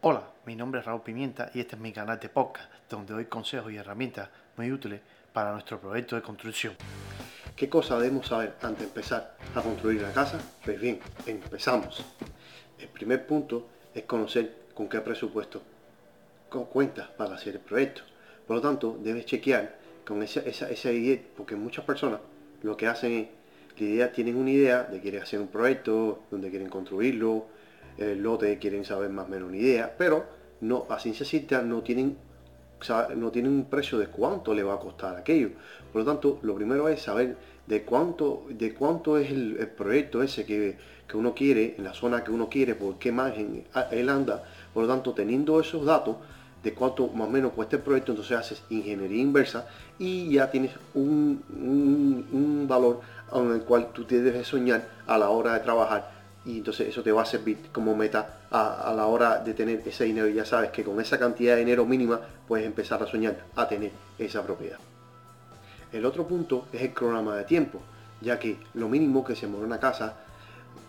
Hola, mi nombre es Raúl Pimienta y este es mi canal de podcast donde doy consejos y herramientas muy útiles para nuestro proyecto de construcción. ¿Qué cosa debemos saber antes de empezar a construir la casa? Pues bien, empezamos. El primer punto es conocer con qué presupuesto cuentas para hacer el proyecto. Por lo tanto, debes chequear con esa, esa, idea, porque muchas personas lo que hacen es, la idea, tienen una idea de quieren hacer un proyecto, donde quieren construirlo, el lote quieren saber más o menos una idea, pero no, a ciencia cierta no tienen, no tienen un precio de cuánto le va a costar aquello. Por lo tanto, lo primero es saber de cuánto, de cuánto es el, proyecto ese que, que, uno quiere, en la zona que uno quiere, por qué margen él anda. Por lo tanto, teniendo esos datos, de cuánto más o menos cuesta el proyecto, entonces haces ingeniería inversa y ya tienes un, un, valor en el cual tú te debes soñar a la hora de trabajar y entonces eso te va a servir como meta a, la hora de tener ese dinero y ya sabes que con esa cantidad de dinero mínima puedes empezar a soñar a tener esa propiedad. El otro punto es el cronograma de tiempo, ya que lo mínimo que se mueve una casa,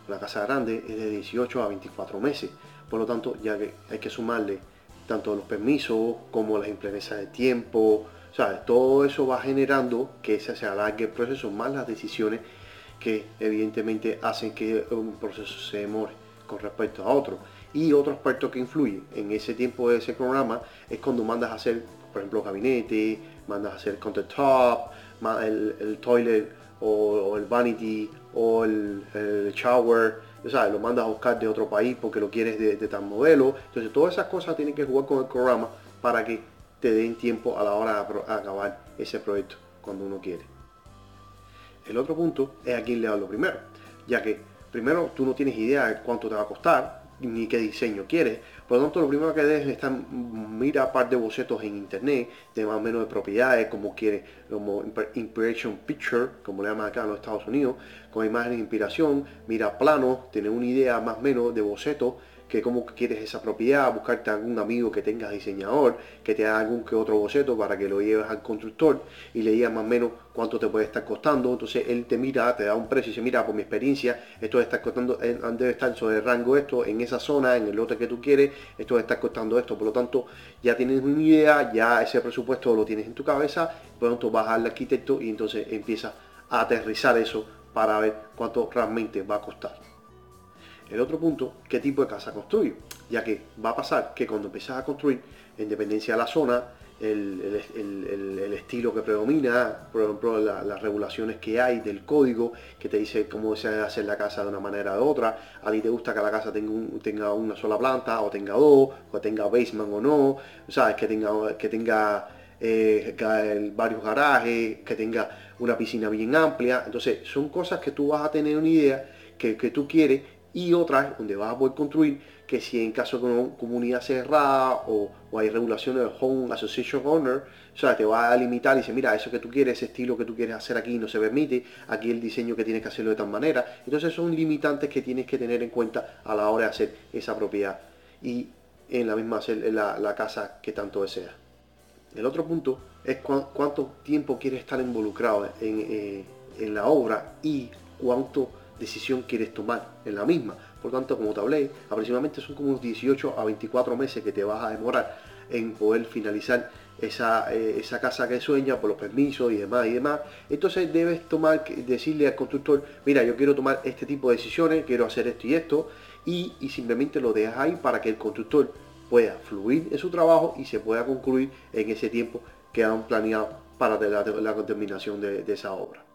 una casa grande, es de 18 a 24 meses. Por lo tanto, ya que hay que sumarle tanto los permisos como las implementas de tiempo, sea, todo eso va generando que se alargue el proceso, más las decisiones que evidentemente hacen que un proceso se demore con respecto a otro. Y otro aspecto que influye en ese tiempo de ese programa es cuando mandas a hacer, por ejemplo, gabinete, mandas a hacer countertop, el, el toilet o, el vanity o el, shower, o lo mandas a buscar de otro país porque lo quieres de, de tal modelo. Entonces todas esas cosas tienen que jugar con el programa para que te den tiempo a la hora de acabar ese proyecto cuando uno quiere. El otro punto es a quién le hablo primero, ya que primero tú no tienes idea de cuánto te va a costar, ni qué diseño quieres. Por lo tanto, lo primero que debes es mira un par de bocetos en internet de más o menos de propiedades, como quieres, como Inspiration Picture, como le llaman acá en los Estados Unidos, con imágenes de inspiración, mira planos, tener una idea más o menos de bocetos que cómo quieres esa propiedad, buscarte algún amigo que tengas diseñador, que te haga algún que otro boceto para que lo lleves al constructor y le digas más o menos cuánto te puede estar costando. Entonces él te mira, te da un precio y dice, mira, por mi experiencia, esto estar costando, eh, debe estar sobre el rango esto, en esa zona, en el lote que tú quieres, esto estar costando esto. Por lo tanto, ya tienes una idea, ya ese presupuesto lo tienes en tu cabeza, tanto vas al arquitecto y entonces empieza a aterrizar eso para ver cuánto realmente va a costar. El otro punto, qué tipo de casa construyo, ya que va a pasar que cuando empiezas a construir, en dependencia de la zona, el, estilo que predomina, por ejemplo, las regulaciones que hay del código, que te dice cómo se hacer la casa de una manera o de otra, a ti te gusta que la casa tenga, tenga una sola planta, o tenga dos, o tenga basement o no, sabes, que tenga, que tenga eh, varios garajes, que tenga una piscina bien amplia, entonces son cosas que tú vas a tener una idea que, que tú quieres y otras donde vas a poder construir que si en caso de comunidad cerrada o, hay regulaciones de Home Association Owner, o sea, te va a limitar y dice, mira, eso que tú quieres, ese estilo que tú quieres hacer aquí no se permite, aquí el diseño que tienes que hacerlo de tal manera. Entonces son limitantes que tienes que tener en cuenta a la hora de hacer esa propiedad y en la misma hacer la, casa que tanto deseas. El otro punto es cuánto tiempo quieres estar involucrado en, eh, en la obra y cuánto decisión quieres tomar en la misma. Por tanto, como te hablé, aproximadamente son como unos 18 a 24 meses que te vas a demorar en poder finalizar esa, eh, esa casa que sueña por los permisos y demás y demás. Entonces debes tomar, decirle al constructor, mira, yo quiero tomar este tipo de decisiones, quiero hacer esto y esto, y, simplemente lo dejas ahí para que el constructor pueda fluir en su trabajo y se pueda concluir en ese tiempo que han planeado para la, la terminación de esa obra.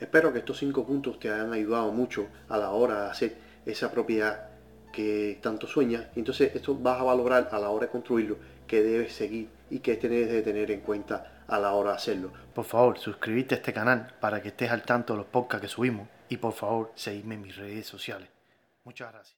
Espero que estos cinco puntos te hayan ayudado mucho a la hora de hacer esa propiedad que tanto sueñas. Entonces esto vas a valorar a la hora de construirlo que debes seguir y que debes de tener en cuenta a la hora de hacerlo. Por favor, suscríbete a este canal para que estés al tanto de los podcasts que subimos y por favor, seguidme en mis redes sociales. Muchas gracias.